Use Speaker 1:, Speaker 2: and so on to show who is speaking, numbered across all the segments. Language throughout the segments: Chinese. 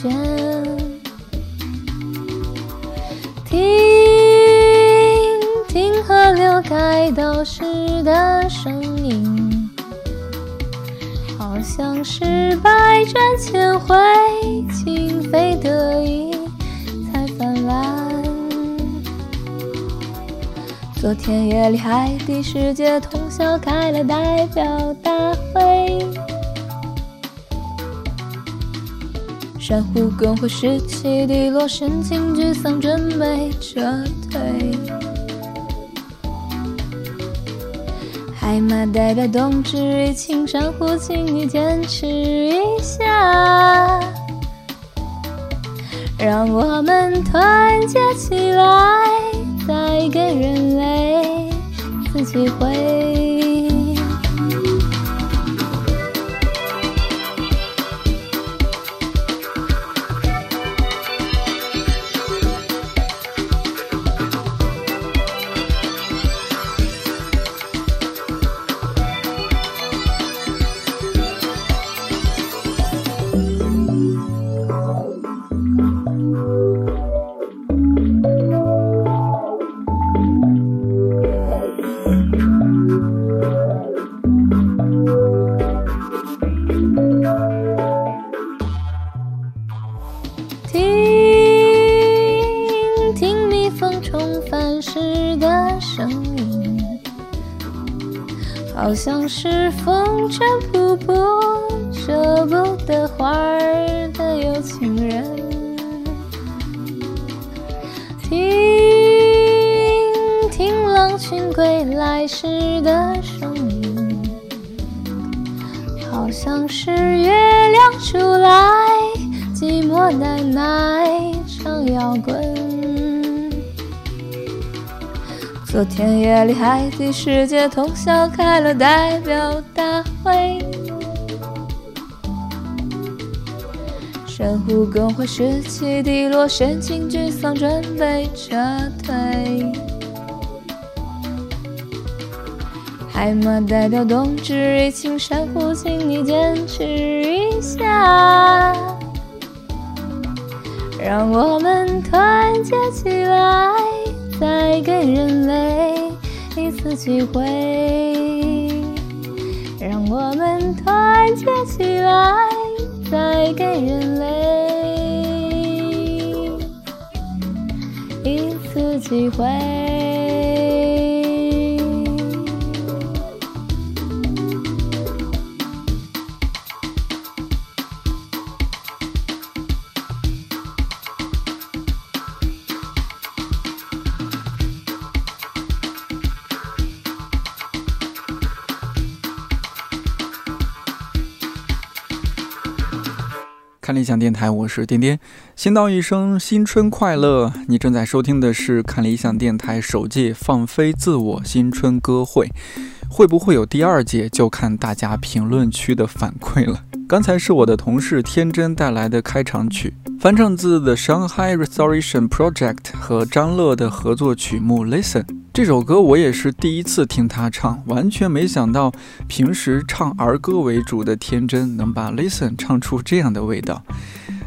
Speaker 1: 听听河流开道时的声音，好像是百转千回，情非得已才泛滥。昨天夜里，海底世界通宵开了代表珊瑚更会士气低落，神情沮丧，准备撤退。海马代表冬至疫情，珊瑚请你坚持一下，让我们团结起来。再给人类一次机会。天夜里，海底世界通宵开了代表大会，珊瑚更会士气低落，神情沮丧，准备撤退。海马代表冬至疫情，珊瑚请你坚持一下，让我们团结起来。再给人类一次机会，让我们团结起来。再给人类一次机会。
Speaker 2: 看理想电台，我是颠颠。先道一声新春快乐！你正在收听的是看理想电台首届放飞自我新春歌会，会不会有第二届，就看大家评论区的反馈了。刚才是我的同事天真带来的开场曲，翻唱自 The Shanghai Restoration Project 和张乐的合作曲目《Listen》。这首歌我也是第一次听他唱，完全没想到平时唱儿歌为主的天真能把《Listen》唱出这样的味道。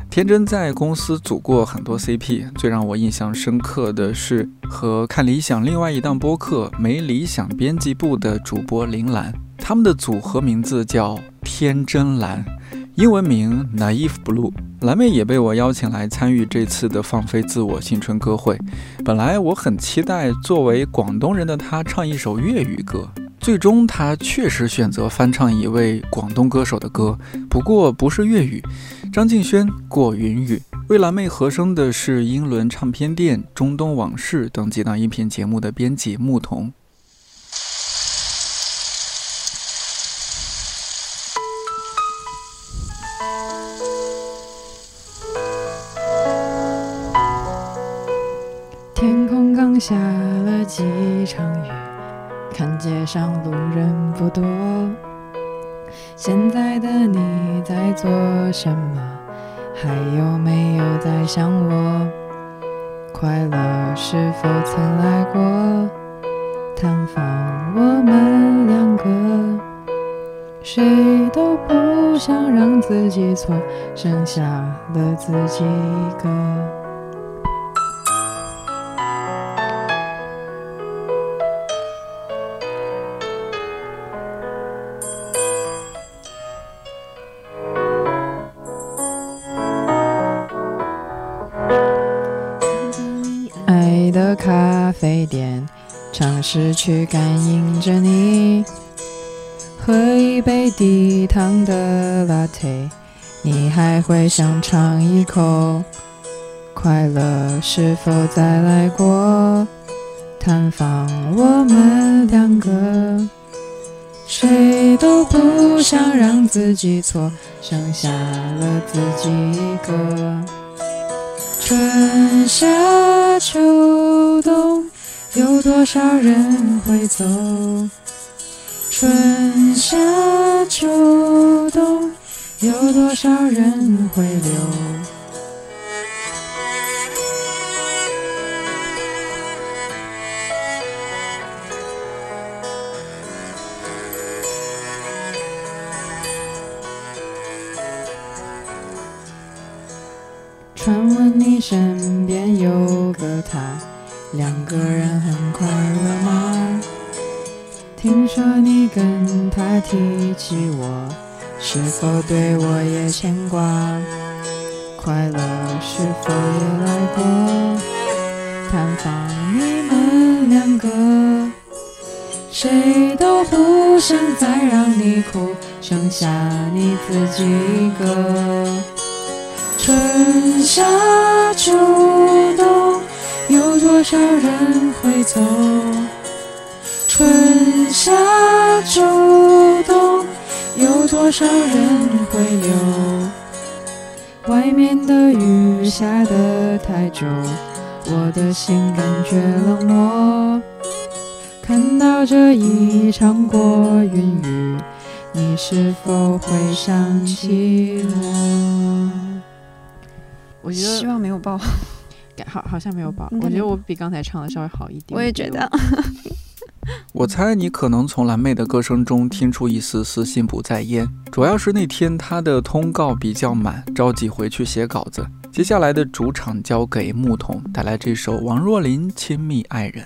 Speaker 2: 天真在公司组过很多 CP，最让我印象深刻的是和看理想另外一档播客没理想编辑部的主播林兰，他们的组合名字叫天真蓝，英文名 Naive Blue。蓝妹也被我邀请来参与这次的放飞自我新春歌会。本来我很期待作为广东人的她唱一首粤语歌，最终她确实选择翻唱一位广东歌手的歌，不过不是粤语。张敬轩《过云雨》为蓝妹和声的是英伦唱片店、中东往事等几档音频节目的编辑牧童。
Speaker 3: 下了几场雨，看街上路人不多。现在的你在做什么？还有没有在想我？快乐是否曾来过探访我们两个？谁都不想让自己错，剩下了自己一个。失去感应着你。喝一杯低糖的 latte，你还会想尝一口？快乐是否再来过？探访我们两个，谁都不想让自己错，剩下了自己一个。春夏秋冬，有多少人会走？春夏秋冬，有多少人会留？传闻你身边有个他，两个人很快乐吗？听说你跟他提起我，是否对我也牵挂？快乐是否也来过？探访你们两个，谁都不想再让你哭，剩下你自己一个。春夏有多少人会走？春夏秋冬，有多少人会留？外面的雨下得太久，我的心感觉冷漠。看到这一场过云雨，你是否会想起我？我觉得
Speaker 4: 希望没有爆，
Speaker 3: 好好像没有爆。
Speaker 4: 应该没有
Speaker 3: 我觉得我比刚才唱的稍微好一点。
Speaker 4: 我也觉得。
Speaker 2: 我猜你可能从蓝妹的歌声中听出一丝丝心不在焉，主要是那天她的通告比较满，着急回去写稿子。接下来的主场交给牧童，带来这首王若琳《亲密爱人》。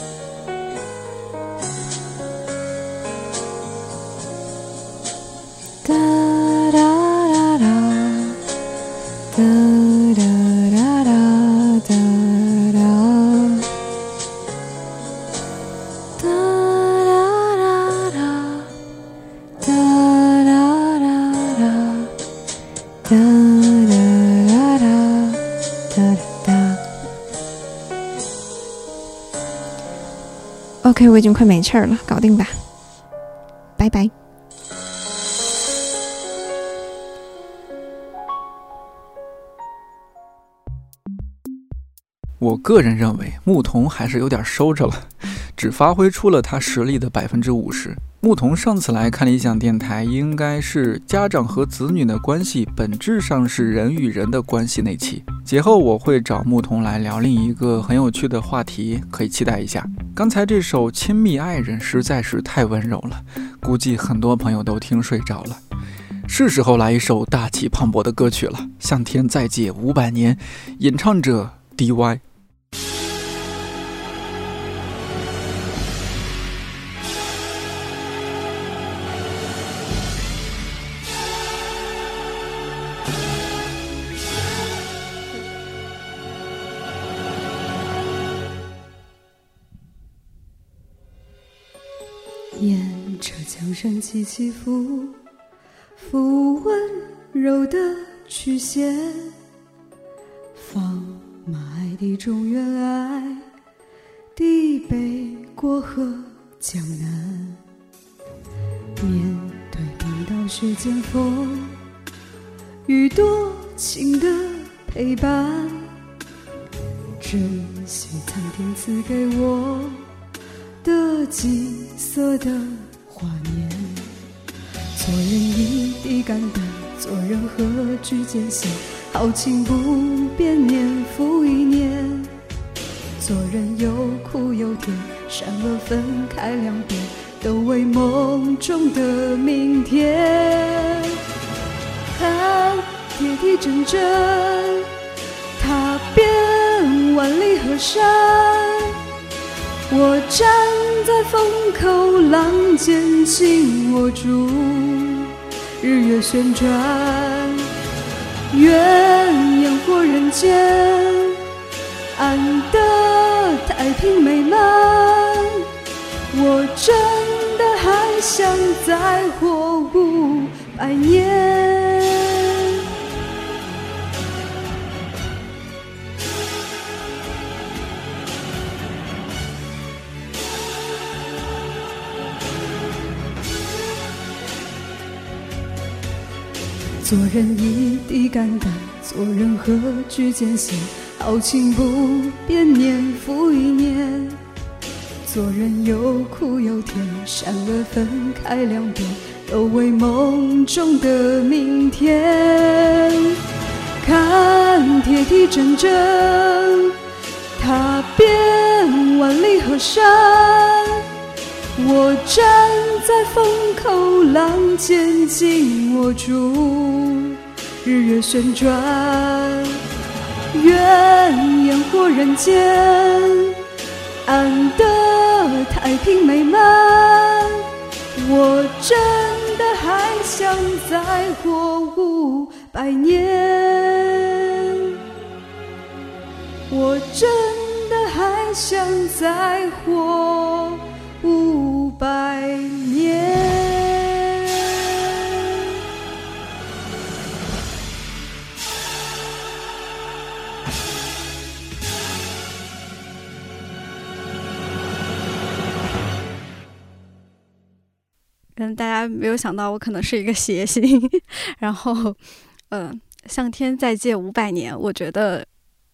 Speaker 5: 我已经快没气儿了，搞定吧，拜拜。
Speaker 2: 我个人认为牧童还是有点收着了，只发挥出了他实力的百分之五十。牧童上次来看理想电台，应该是家长和子女的关系本质上是人与人的关系那期。节后我会找牧童来聊另一个很有趣的话题，可以期待一下。刚才这首《亲密爱人》实在是太温柔了，估计很多朋友都听睡着了。是时候来一首大气磅礴的歌曲了，《向天再借五百年》，演唱者 DY。
Speaker 6: 山起起伏，伏温柔的曲线，放马爱的中原爱，地北过河江南。面对冰刀雪剑锋，与多情的陪伴，珍惜苍天赐给我。的金色的画面，做人一滴肝胆，做人何惧艰险？豪情不变，年复一年。做人有苦有甜，善恶分开两边，都为梦中的明天。看铁蹄铮铮，踏遍万里河山。我站在风口浪尖，紧握住日月旋转，愿烟火人间，安得太平美满。我真的还想再活五百年。做人一滴肝胆，做人何惧艰险？豪情不变，年复一年。做人有苦有甜，善恶分开两边，都为梦中的明天。看铁蹄铮铮，踏遍万里河山。我站在风口浪尖，紧握住日月旋转，愿烟火人间，安得太平美满。我真的还想再活五百年，我真的还想再活五百年。
Speaker 7: 嗯，大家没有想到我可能是一个谐星，然后，嗯、向天再借五百年，我觉得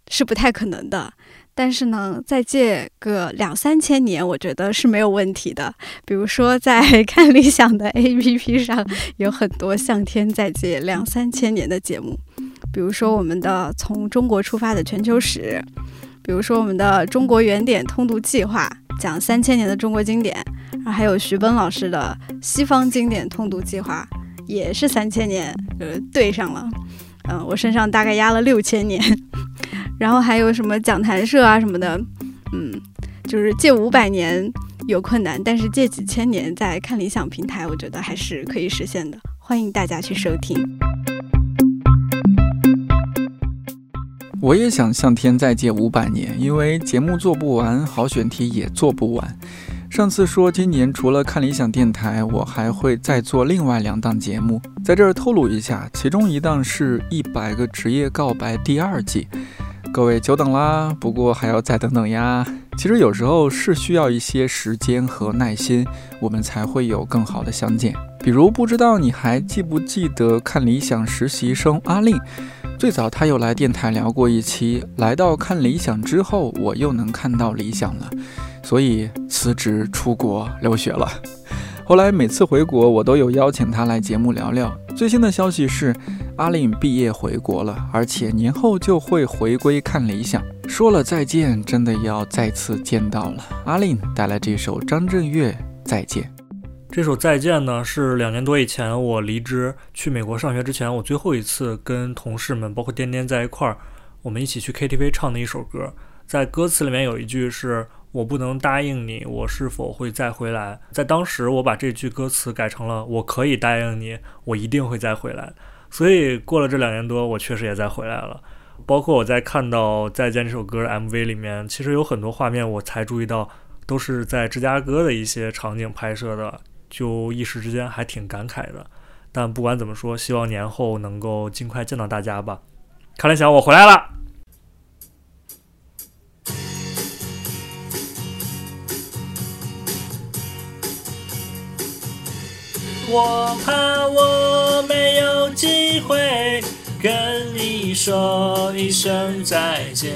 Speaker 7: 是不太可能的。但是呢，再借个两三千年，我觉得是没有问题的。比如说，在 看理想的 APP 上，有很多向天再借两三千年的节目，比如说我们的从中国出发的全球史，比如说我们的中国原点通读计划，讲三千年的中国经典，然后还有徐奔老师的西方经典通读计划，也是三千年，呃，对上了。嗯、我身上大概压了六千年，然后还有什么讲坛社啊什么的，嗯，就是借五百年有困难，但是借几千年在看理想平台，我觉得还是可以实现的。欢迎大家去收听。
Speaker 2: 我也想向天再借五百年，因为节目做不完，好选题也做不完。上次说今年除了看理想电台，我还会再做另外两档节目，在这儿透露一下，其中一档是一百个职业告白第二季，各位久等啦，不过还要再等等呀。其实有时候是需要一些时间和耐心，我们才会有更好的相见。比如不知道你还记不记得看理想实习生阿令？最早他有来电台聊过一期，来到看理想之后，我又能看到理想了，所以辞职出国留学了。后来每次回国，我都有邀请他来节目聊聊。最新的消息是，阿令毕业回国了，而且年后就会回归看理想。说了再见，真的要再次见到了。阿令带来这首张震岳《再见》。
Speaker 8: 这首《再见》呢，是两年多以前我离职去美国上学之前，我最后一次跟同事们，包括颠颠在一块儿，我们一起去 KTV 唱的一首歌。在歌词里面有一句是“我不能答应你，我是否会再回来”。在当时，我把这句歌词改成了“我可以答应你，我一定会再回来”。所以过了这两年多，我确实也再回来了。包括我在看到《再见》这首歌 MV 里面，其实有很多画面我才注意到，都是在芝加哥的一些场景拍摄的。就一时之间还挺感慨的，但不管怎么说，希望年后能够尽快见到大家吧。看来想我回来了。我怕我没有机会跟你说一声再见，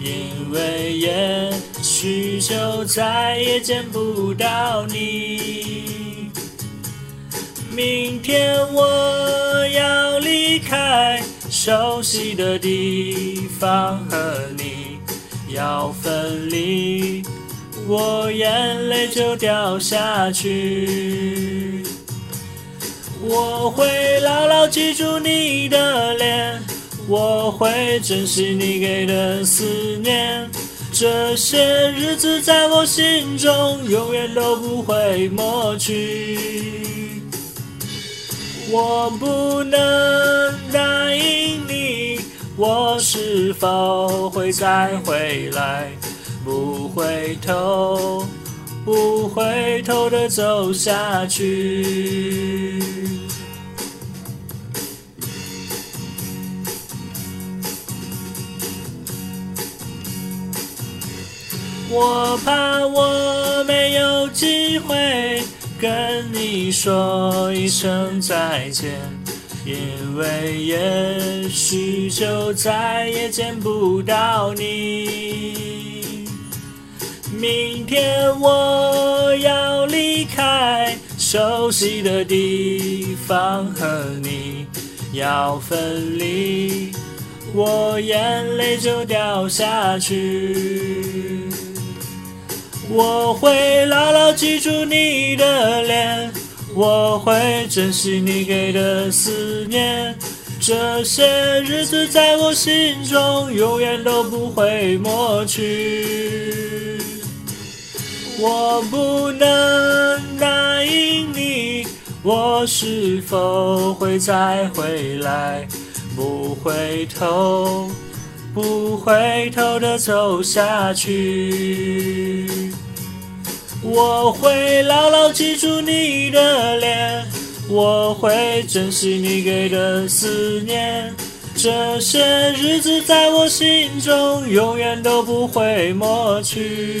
Speaker 8: 因为也许就再也见不到你。明天我要离开熟悉的地方，和你要分离，我眼泪就掉下去。我会牢牢记住你的脸，我会珍惜你给的思念。这些日子在我心中永远都不会抹去。我不能答应你，我是否会再回来？不回头，不回头的走下去。我怕我没有机会跟你说一声再见，因为也许就再也见不到你。明天我要离开熟悉的地方，和你要分离，我眼泪就掉下去。我会牢牢记住你的脸，我会珍惜你给的思念。这些日子在我心中，永远都不会抹去。我不能答应你，我是否会再回来？不回头，不回头的走下去。我会牢牢记住你的脸，我会珍惜你给的思念。这些日子在我心中，永远都不会抹去。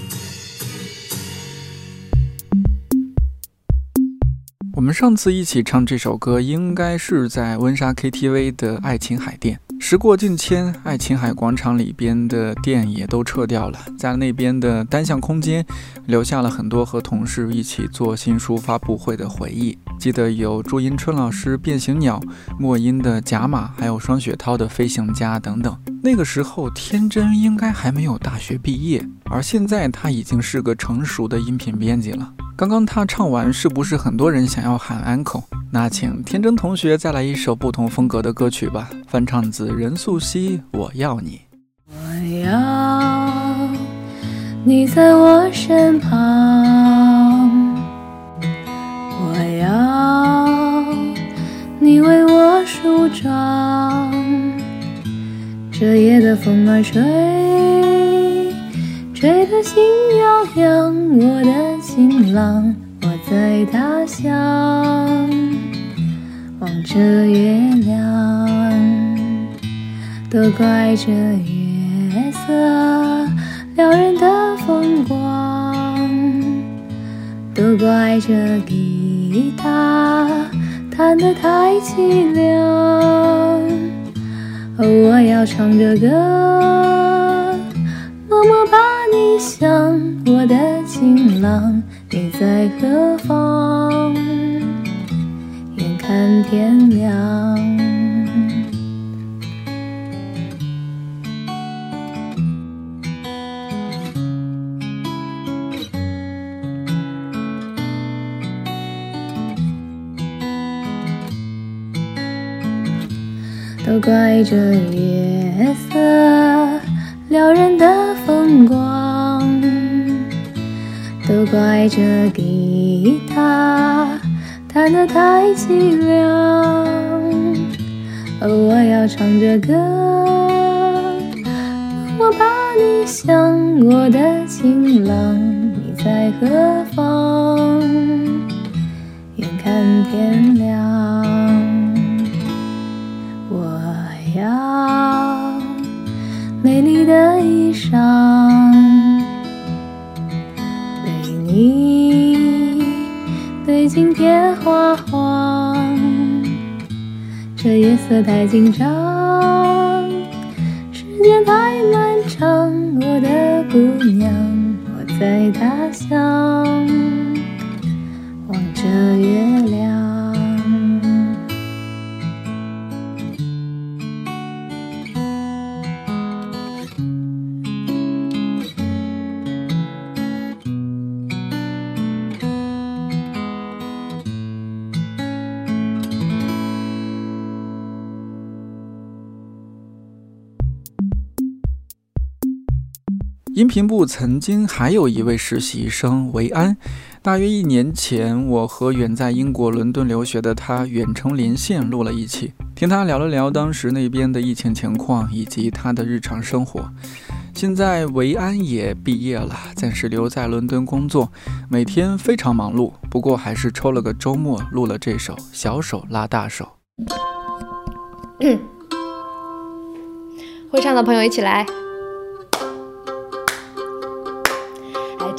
Speaker 2: 我们上次一起唱这首歌，应该是在温莎 KTV 的爱琴海店。时过境迁，爱琴海广场里边的店也都撤掉了，在那边的单向空间，留下了很多和同事一起做新书发布会的回忆。记得有朱英春老师《变形鸟》，莫音的《甲马》，还有双雪涛的《飞行家》等等。那个时候，天真应该还没有大学毕业，而现在他已经是个成熟的音频编辑了。刚刚他唱完，是不是很多人想要喊 uncle？那请天真同学再来一首不同风格的歌曲吧，翻唱自任素汐《我要你》。
Speaker 1: 我要你在我身旁，我要你为我梳妆。这夜的风儿吹，吹得心痒痒，我的情郎，我在他乡望着月亮，都怪这月色撩人的风光，都怪这吉他弹得太凄凉。哦，我要唱着歌，默默把你想，我的情郎，你在何方？眼看天亮。都怪这月色撩人的风光，都怪这吉他弹得太凄凉。哦，我要唱着歌，我把你想，我的情郎，你在何方？眼看天亮。请别花黄。这夜色太紧张，时间太漫长，我的姑娘，我在他乡望着月
Speaker 2: 音频部曾经还有一位实习生维安，大约一年前，我和远在英国伦敦留学的他远程连线录了一期，听他聊了聊当时那边的疫情情况以及他的日常生活。现在维安也毕业了，暂时留在伦敦工作，每天非常忙碌，不过还是抽了个周末录了这首《小手拉大手》。
Speaker 9: 会唱的朋友一起来。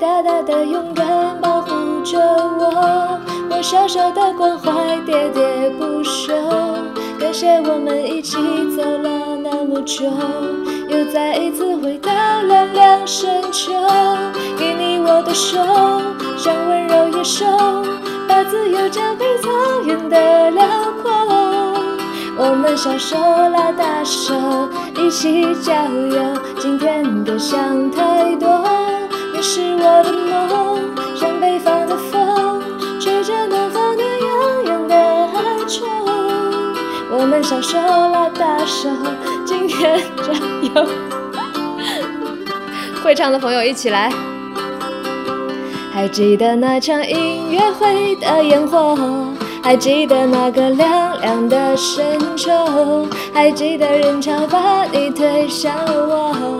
Speaker 1: 大大的勇敢保护着我，我小小的关怀喋喋不休。感谢我们一起走了那么久，又再一次回到凉凉深秋。给你我的手，像温柔野兽，把自由交给草原的辽阔。我们小手拉大手，一起郊游。今天别想太多，你是我的梦，像北方的风，吹着南方的洋洋的哀愁。我们小手拉大手，今天加油！会唱的朋友一起来。还记得那场音乐会的烟火，还记得那个凉凉的深秋，还记得人潮把你推向了我，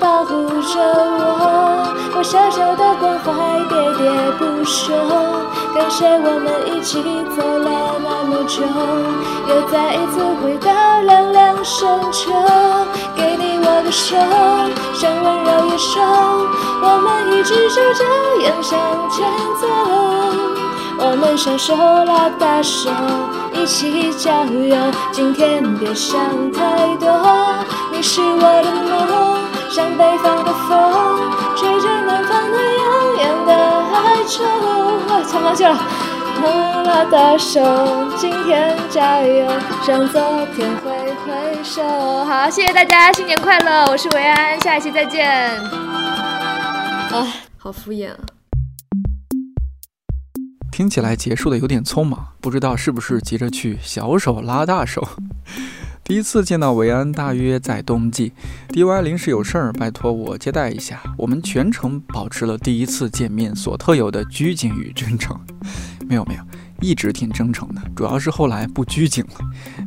Speaker 1: 保护着我，我小小的关怀喋喋不休。感谢我们一起走了那么久，又再一次回到凉凉深秋。给你我的手，像温柔野兽，我们一直手这样向前走。我们小手拉大手，一起郊游。今天别想太多，唱上去了。拉大手，今天加油，向昨天挥挥手。好，谢谢大家，新年快乐！我是维安，下一期再见。啊，好敷衍啊。
Speaker 2: 听起来结束的有点匆忙，不知道是不是急着去小手拉大手。第一次见到维安，大约在冬季，DY 临时有事儿，拜托我接待一下。我们全程保持了第一次见面所特有的拘谨与真诚。没有没有，一直挺真诚的，主要是后来不拘谨了。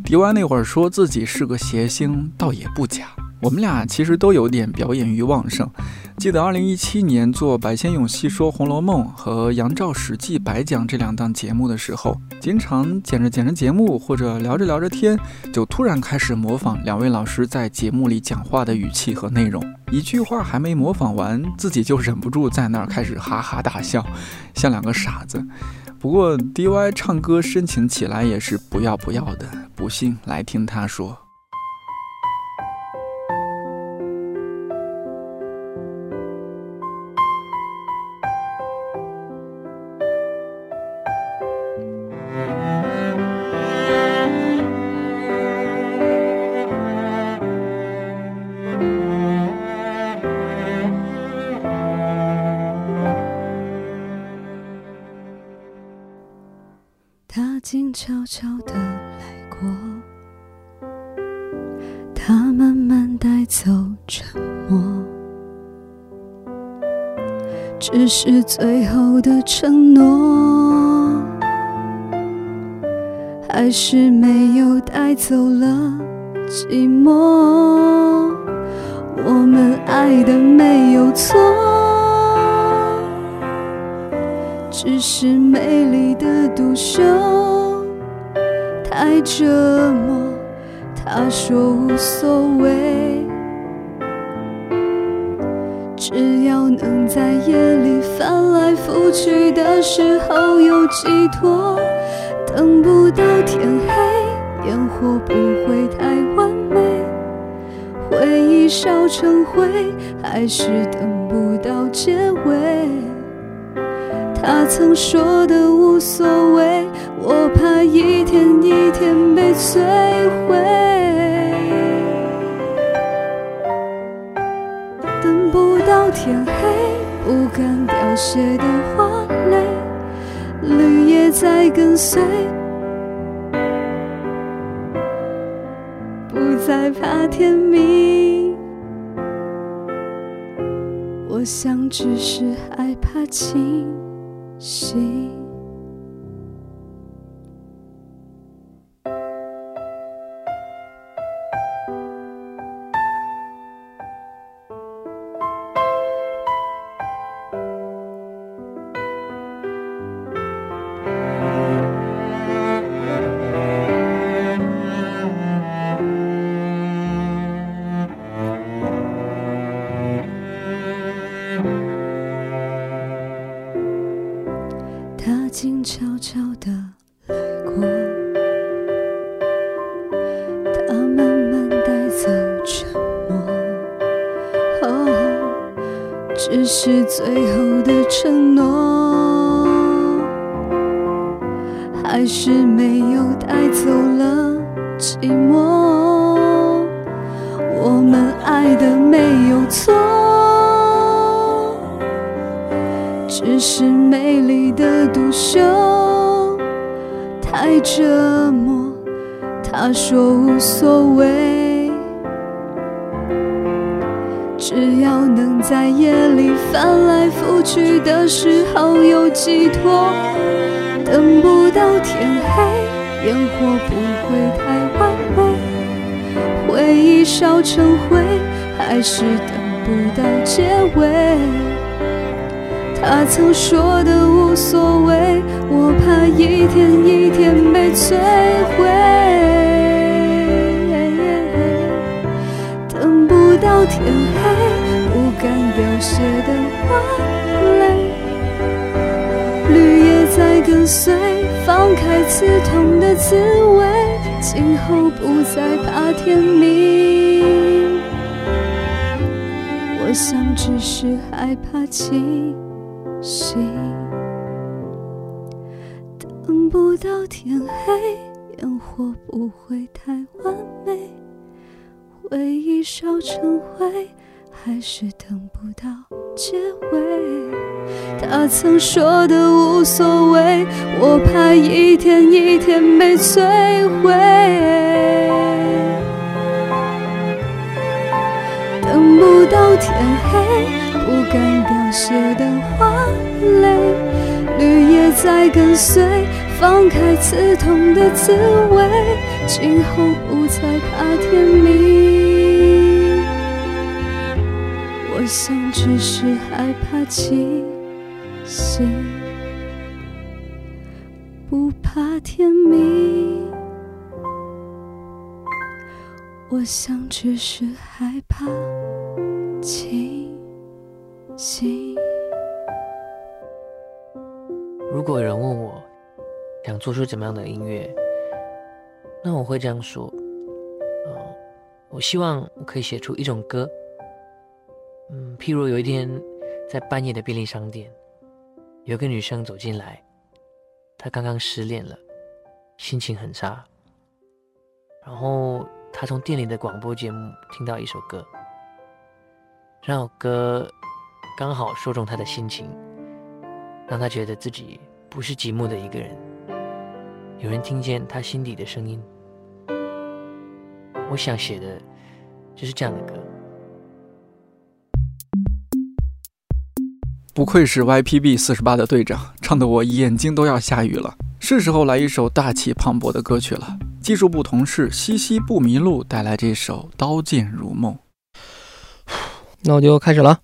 Speaker 2: DY 那会儿说自己是个谐星，倒也不假。我们俩其实都有点表演欲旺盛。记得二零一七年做白先勇细说《红楼梦》和杨照史记白讲这两档节目的时候，经常剪着剪着节目或者聊着聊着天，就突然开始模仿两位老师在节目里讲话的语气和内容。一句话还没模仿完，自己就忍不住在那儿开始哈哈大笑，像两个傻子。不过 DY 唱歌深情起来也是不要不要的，不信来听他说。
Speaker 6: 最后的承诺，还是没有带走了寂寞。我们爱的没有错。只是美丽的独秀太折磨，他说无所谓，能在夜里翻来覆去的时候有寄托，等不到天黑，烟火不会太完美，回忆烧成灰，还是等不到结尾。他曾说的无所谓，我怕一天一天被摧毁。天黑，不敢凋谢的花蕾，绿叶在跟随，不再怕天明。我想只是害怕清醒。是最后的承诺，还是没有带走了寂寞。我们爱的没有错。只是美丽的独秀太折磨，他说无所谓，在夜里翻来覆去的时候有寄托，等不到天黑，烟火不会太完美，回忆烧成灰，还是等不到结尾。他曾说的无所谓，我怕一天一天被摧毁。等不到天黑，凋谢的花蕾，绿叶在跟随，放开刺痛的滋味，今后不再怕天明。我想只是害怕清。醒等不到天黑，烟火不会太完美，回忆烧成灰，还是等不到结尾。他曾说的无所谓，我怕一天一天被摧毁。等不到天黑，不敢凋谢的花蕾，绿叶在跟随，放开刺痛的滋味，今后不再怕天明。我想只是害怕清醒，不怕天明。我想只是害怕清醒。
Speaker 9: 如果有人问我想做出怎么样的音乐，那我会这样说：嗯、我希望我可以写出一种歌，嗯，譬如有一天在半夜的便利商店，有个女生走进来，她刚刚失恋了，心情很差，然后她从店里的广播节目听到一首歌，这首歌刚好说中她的心情。让他觉得自己不是寂寞的一个人，有人听见他心底的声音。我想写的就是这样的歌。
Speaker 2: 不愧是 YPB 四十八的队长，唱的我眼睛都要下雨了。是时候来一首大气磅礴的歌曲了。技术部同事西西不迷路带来这首《刀剑如梦》。
Speaker 10: 那我就开始了。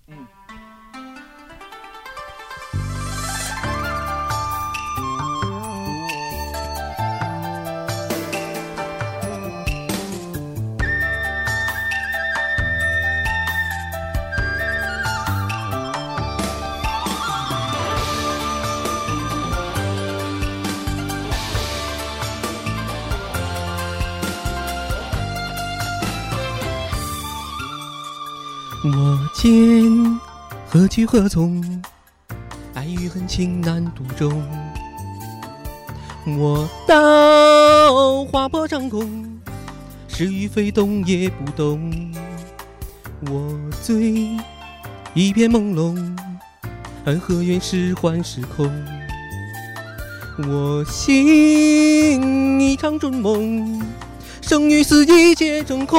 Speaker 11: 我见何去何从，爱与恨情难独钟。我道划破长空，是与非动也不动。我醉一片朦胧，而何缘是幻是空？我醒一场春梦，生与死一切成空。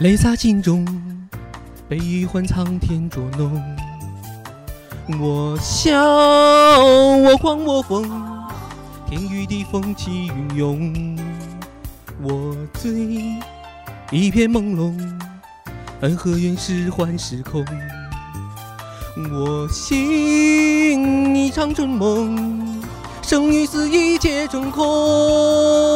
Speaker 11: 泪洒镜中，悲与欢苍天捉弄。我笑，我狂，我疯，天与地风起云涌。我醉，一片朦胧，恩和怨是幻是空。我醒，一场春梦，生与死一切成空。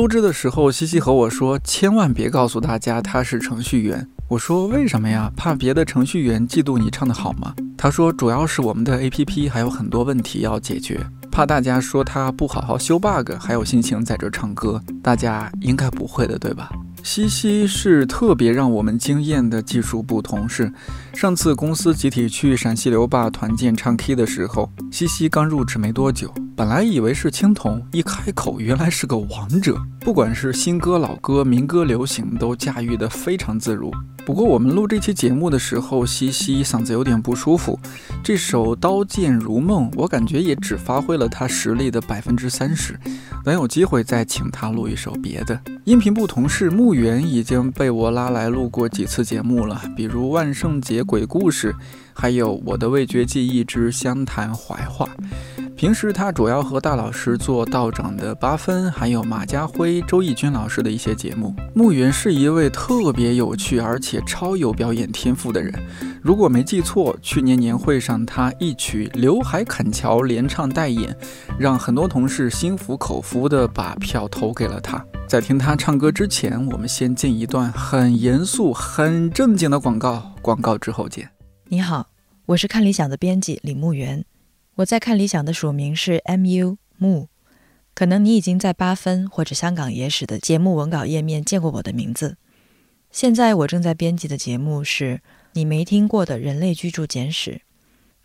Speaker 2: 录制的时候，西西和我说，千万别告诉大家他是程序员。我说为什么呀？怕别的程序员嫉妒你唱得好吗？他说主要是我们的 APP 还有很多问题要解决，怕大家说他不好好修 bug，还有心情在这唱歌。大家应该不会的，对吧？西西是特别让我们惊艳的技术部同事。上次公司集体去陕西留坝团建唱 K 的时候，西西刚入职没多久，本来以为是青铜，一开口原来是个王者，不管是新歌老歌、民歌流行，都驾驭得非常自如。不过我们录这期节目的时候，西西嗓子有点不舒服，这首《刀剑如梦》，我感觉也只发挥了他实力的百分之三十。等有机会再请他录一首别的。音频部同事木原已经被我拉来录过几次节目了，比如万圣节鬼故事，还有我的味觉记忆之湘潭怀化。平时他主要和大老师做道长的八分，还有马家辉、周轶君老师的一些节目。木源是一位特别有趣而且超有表演天赋的人。如果没记错，去年年会上他一曲《刘海砍樵》连唱带演，让很多同事心服口服地把票投给了他。在听他唱歌之前，我们先进一段很严肃、很正经的广告，广告之后见。
Speaker 12: 你好，我是看理想的编辑李木源。我在看理想的署名是 mu 木，可能你已经在八分或者香港野史的节目文稿页面见过我的名字。现在我正在编辑的节目是你没听过的人类居住简史。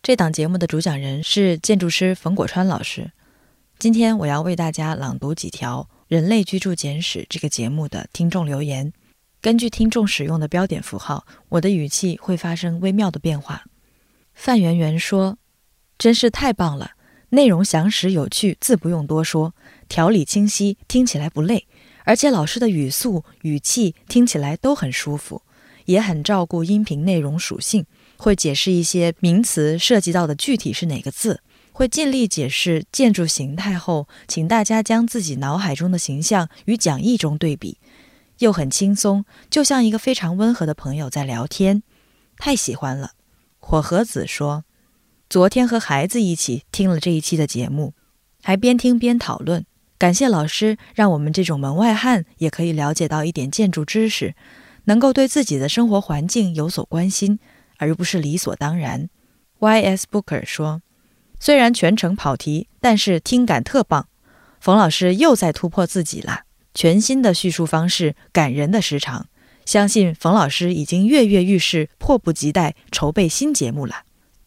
Speaker 12: 这档节目的主讲人是建筑师冯果川老师。今天我要为大家朗读几条《人类居住简史》这个节目的听众留言。根据听众使用的标点符号，我的语气会发生微妙的变化。范圆圆说。真是太棒了！内容详实有趣，字不用多说，条理清晰，听起来不累。而且老师的语速、语气听起来都很舒服，也很照顾音频内容属性，会解释一些名词涉及到的具体是哪个字，会尽力解释建筑形态后，请大家将自己脑海中的形象与讲义中对比，又很轻松，就像一个非常温和的朋友在聊天，太喜欢了。火和子说。昨天和孩子一起听了这一期的节目，还边听边讨论，感谢老师，让我们这种门外汉也可以了解到一点建筑知识，能够对自己的生活环境有所关心，而不是理所当然。Y.S. Booker 说：“虽然全程跑题，但是听感特棒。冯老师又在突破自己了，全新的叙述方式，感人的时长。相信冯老师已经跃跃欲试，迫不及待筹备新节目了。”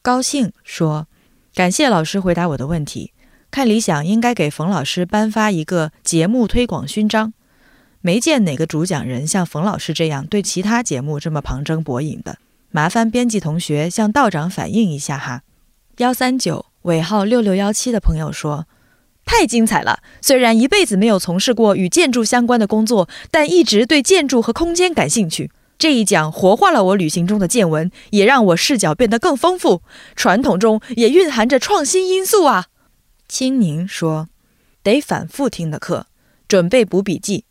Speaker 12: 高兴说：“感谢老师回答我的问题。看理想应该给冯老师颁发一个节目推广勋章。没见哪个主讲人像冯老师这样对其他节目这么旁征博引的。麻烦编辑同学向道长反映一下哈。”幺三九尾号六六幺七的朋友说：“太精彩了！虽然一辈子没有从事过与建筑相关的工作，但一直对建筑和空间感兴趣。这一讲活化了我旅行中的见闻，也让我视角变得更丰富。传统中也蕴含着创新因素啊。”青宁说：“得反复听的课，准备补笔记。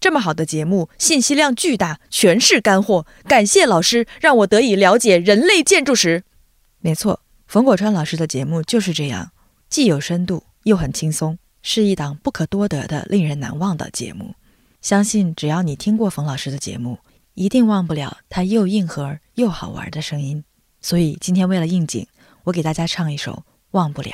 Speaker 12: 这么好的节目，信息量巨大，全是干货。感谢老师，让我得以了解人类建筑史。没错。”冯国川老师的节目就是这样，既有深度又很轻松，是一档不可多得的、令人难忘的节目。相信只要你听过冯老师的节目，一定忘不了他又硬核又好玩的声音。所以今天为了应景，我给大家唱一首《忘不了》。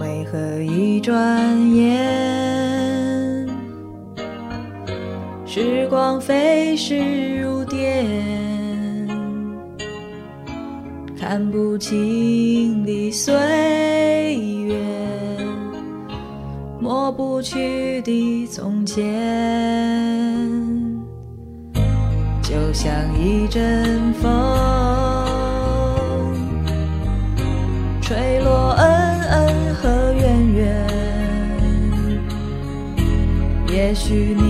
Speaker 12: 为何一转眼，时光飞逝如电，看不清的岁月，抹不去的从前，就像一阵风，吹落恩恩和怨怨。也许你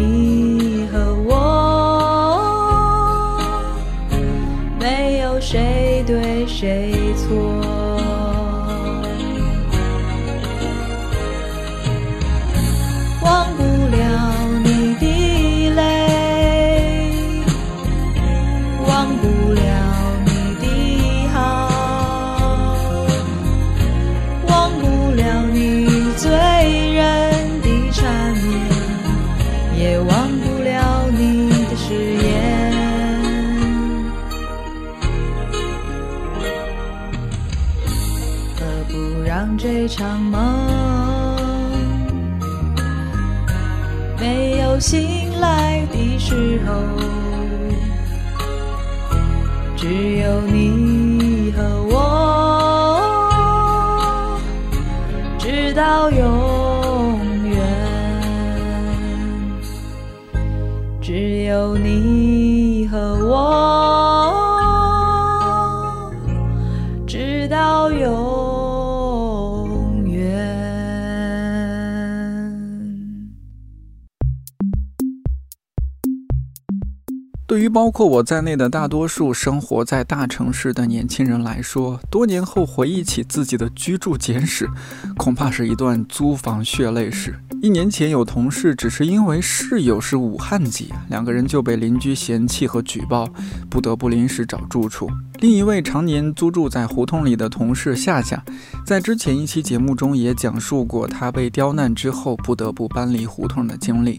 Speaker 2: 包括我在内的大多数生活在大城市的年轻人来说，多年后回忆起自己的居住简史，恐怕是一段租房血泪史。一年前，有同事只是因为室友是武汉籍，两个人就被邻居嫌弃和举报，不得不临时找住处。另一位常年租住在胡同里的同事夏夏，在之前一期节目中也讲述过他被刁难之后不得不搬离胡同的经历。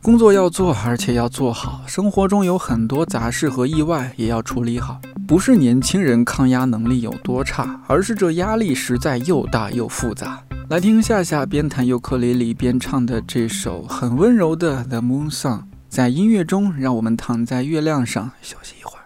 Speaker 2: 工作要做，而且要做好。生活中有很多杂事和意外，也要处理好。不是年轻人抗压能力有多差，而是这压力实在又大又复杂。来听夏夏边弹尤克里里边唱的这首很温柔的《The Moon Song》，在音乐中，让我们躺在月亮上休息一会儿。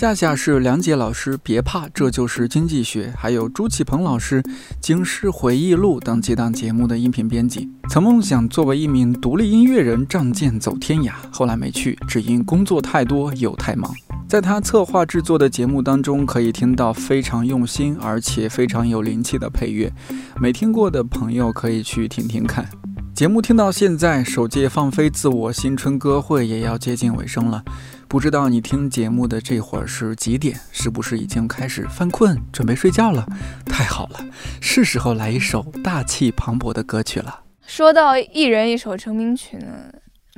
Speaker 2: 夏夏是梁杰老师，别怕，这就是经济学，还有朱启鹏老师《京师回忆录》等几档节目的音频编辑。曾梦想作为一名独立音乐人仗剑走天涯，后来没去，只因工作太多又太忙。在他策划制作的节目当中，可以听到非常用心而且非常有灵气的配乐，没听过的朋友可以去听听看。节目听到现在，首届放飞自我新春歌会也要接近尾声了。不知道你听节目的这会儿是几点？是不是已经开始犯困，准备睡觉了？太好了，是时候来一首大气磅礴的歌曲了。
Speaker 13: 说到一人一首成名曲呢，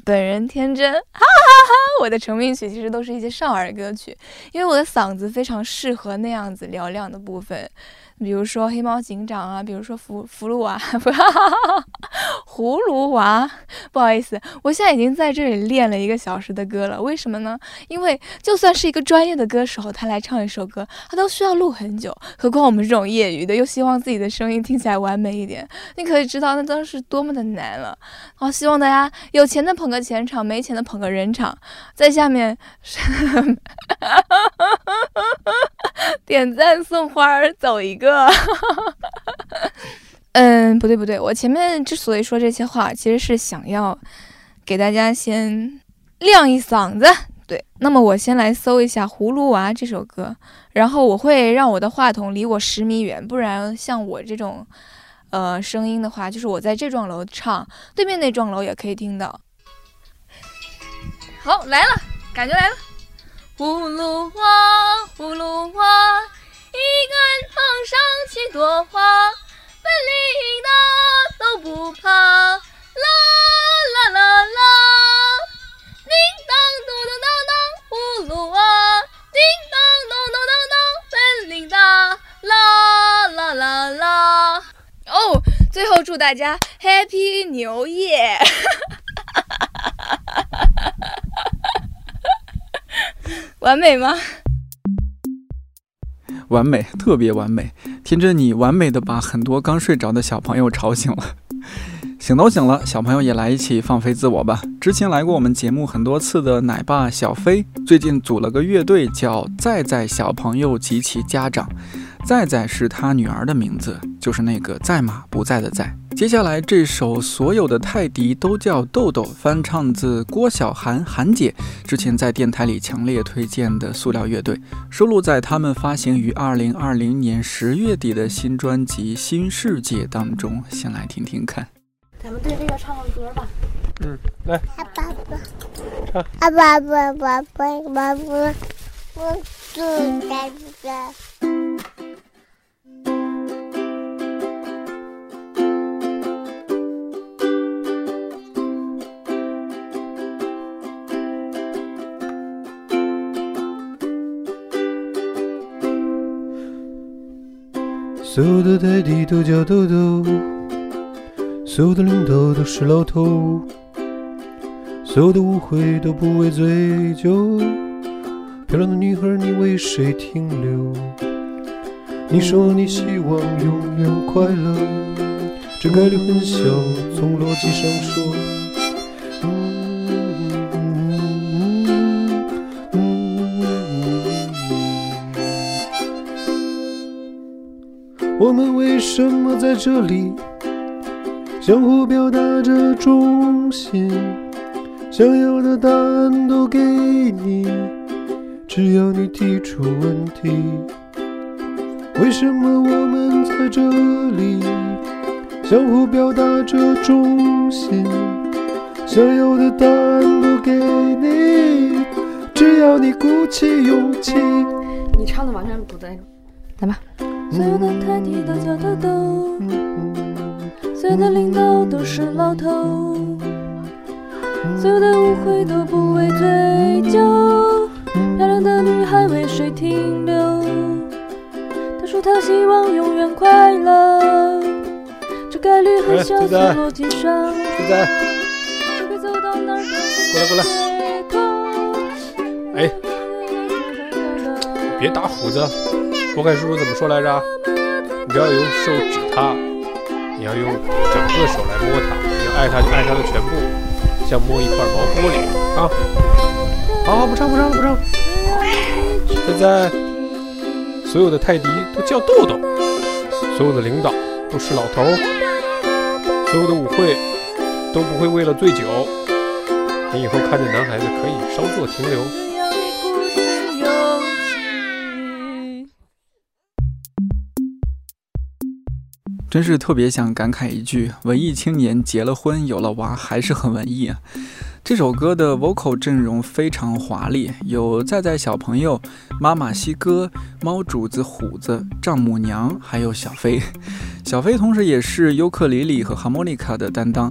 Speaker 13: 本人天真，哈哈哈！我的成名曲其实都是一些少儿歌曲，因为我的嗓子非常适合那样子嘹亮的部分，比如说黑猫警长啊，比如说福福禄娃，不，葫芦娃，不好意思，我现在已经在这里练了一个小时的歌了，为什么呢？因为就算是一个专业的歌手，他来唱一首歌，他都需要录很久，何况我们这种业余的，又希望自己的声音听起来完美一点，你可以知道那当时多么的难了。好，希望大家有钱的捧个钱场，没钱的捧个人场。在下面点赞送花儿走一个。嗯，不对不对，我前面之所以说这些话，其实是想要给大家先亮一嗓子。对，那么我先来搜一下《葫芦娃》这首歌，然后我会让我的话筒离我十米远，不然像我这种呃声音的话，就是我在这幢楼唱，对面那幢楼也可以听到。好，来了，感觉来了。葫芦娃，葫芦娃，一根藤上七朵花，本领大都不怕，啦啦啦啦。叮当咚咚当当，葫芦娃，叮当咚咚当当，本领大，啦啦啦啦。哦，最后祝大家 Happy 牛业！完美吗？
Speaker 2: 完美，特别完美。听着，你完美的把很多刚睡着的小朋友吵醒了。醒都醒了，小朋友也来一起放飞自我吧。之前来过我们节目很多次的奶爸小飞，最近组了个乐队，叫“在在小朋友及其家长”。在在是他女儿的名字，就是那个在吗不在的在。接下来这首所有的泰迪都叫豆豆，翻唱自郭晓涵涵姐之前在电台里强烈推荐的塑料乐队，收录在他们发行于二零二零年十月底的新专辑《新世界》当中。先来听听看。
Speaker 14: 咱们对这个唱个歌吧。
Speaker 15: 嗯，来。
Speaker 14: 阿爸爸，阿爸爸爸爸爸爸，我住在这。
Speaker 16: 所有的泰迪都叫豆豆，所有的领导都是老头，所有的误会都不为追究。漂亮的女孩，你为谁停留？你说你希望永远快乐，这概率很小，从逻辑上说。我们为什么在这里？相互表达着忠心，想要的答案都给你，只要你提出问题。
Speaker 15: 为什么我们在这里相互表达着忠心？想要的答案都给你，只要你鼓起勇气。
Speaker 3: 你唱的完全不对，
Speaker 1: 所有的台底都叫豆豆，所有的领导都是老头，所有的误会都不为追究。漂亮的女孩为谁停留？他说他希望永远快乐，这概率很小，从逻辑上。
Speaker 15: 现在
Speaker 1: 就会走到哪儿
Speaker 15: 过来过来，哎，别打虎子。波凯叔叔怎么说来着？你不要用手指它，你要用整个手来摸它。你要爱它就爱它的全部，像摸一块毛玻璃啊！好好不唱不唱了不唱。现在所有的泰迪都叫豆豆，所有的领导都是老头，所有的舞会都不会为了醉酒。你以后看见男孩子可以稍作停留。
Speaker 2: 真是特别想感慨一句：文艺青年结了婚有了娃还是很文艺啊！这首歌的 vocal 阵容非常华丽，有在在小朋友、妈妈西哥、猫主子虎子、丈母娘，还有小飞。小飞同时也是尤克里里和哈莫尼卡的担当。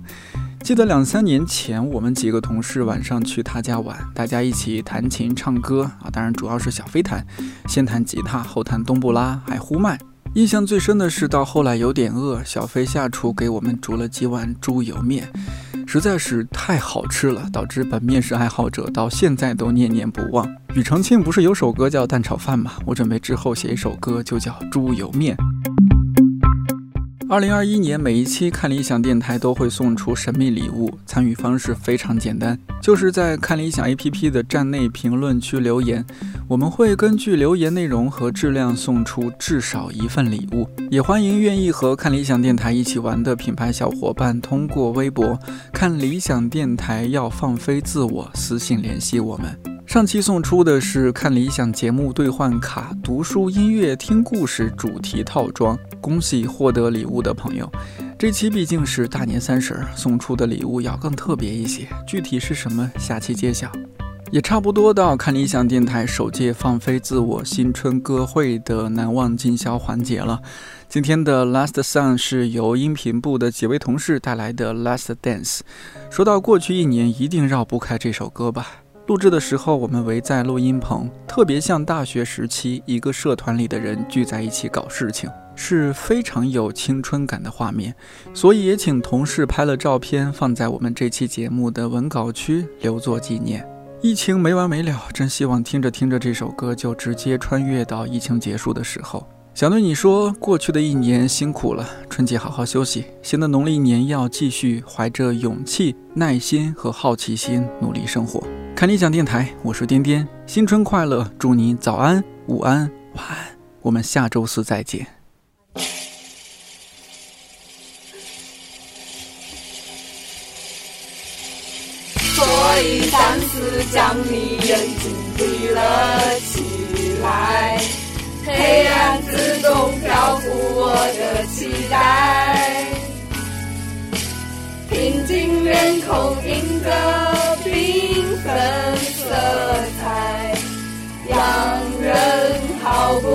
Speaker 2: 记得两三年前，我们几个同事晚上去他家玩，大家一起弹琴唱歌啊，当然主要是小飞弹，先弹吉他，后弹冬不拉，还呼麦。印象最深的是，到后来有点饿，小飞下厨给我们煮了几碗猪油面，实在是太好吃了，导致本面食爱好者到现在都念念不忘。庾澄庆不是有首歌叫《蛋炒饭》吗？我准备之后写一首歌，就叫《猪油面》。二零二一年每一期看理想电台都会送出神秘礼物，参与方式非常简单，就是在看理想 APP 的站内评论区留言，我们会根据留言内容和质量送出至少一份礼物。也欢迎愿意和看理想电台一起玩的品牌小伙伴通过微博“看理想电台要放飞自我”私信联系我们。上期送出的是看理想节目兑换卡、读书、音乐、听故事主题套装，恭喜获得礼物的朋友。这期毕竟是大年三十儿，送出的礼物要更特别一些，具体是什么，下期揭晓。也差不多到看理想电台首届放飞自我新春歌会的难忘今宵环节了。今天的 Last Song 是由音频部的几位同事带来的 Last Dance。说到过去一年，一定绕不开这首歌吧。录制的时候，我们围在录音棚，特别像大学时期一个社团里的人聚在一起搞事情，是非常有青春感的画面。所以也请同事拍了照片放在我们这期节目的文稿区，留作纪念。疫情没完没了，真希望听着听着这首歌就直接穿越到疫情结束的时候。想对你说，过去的一年辛苦了，春节好好休息，新的农历年要继续怀着勇气、耐心和好奇心努力生活。看理想电台，我是颠颠，新春快乐！祝你早安、午安、晚安，我们下周四再见。
Speaker 17: 所以暂时将你眼睛闭了起来，黑暗自动漂浮我的期待，平静脸孔映着缤纷色彩，让人毫不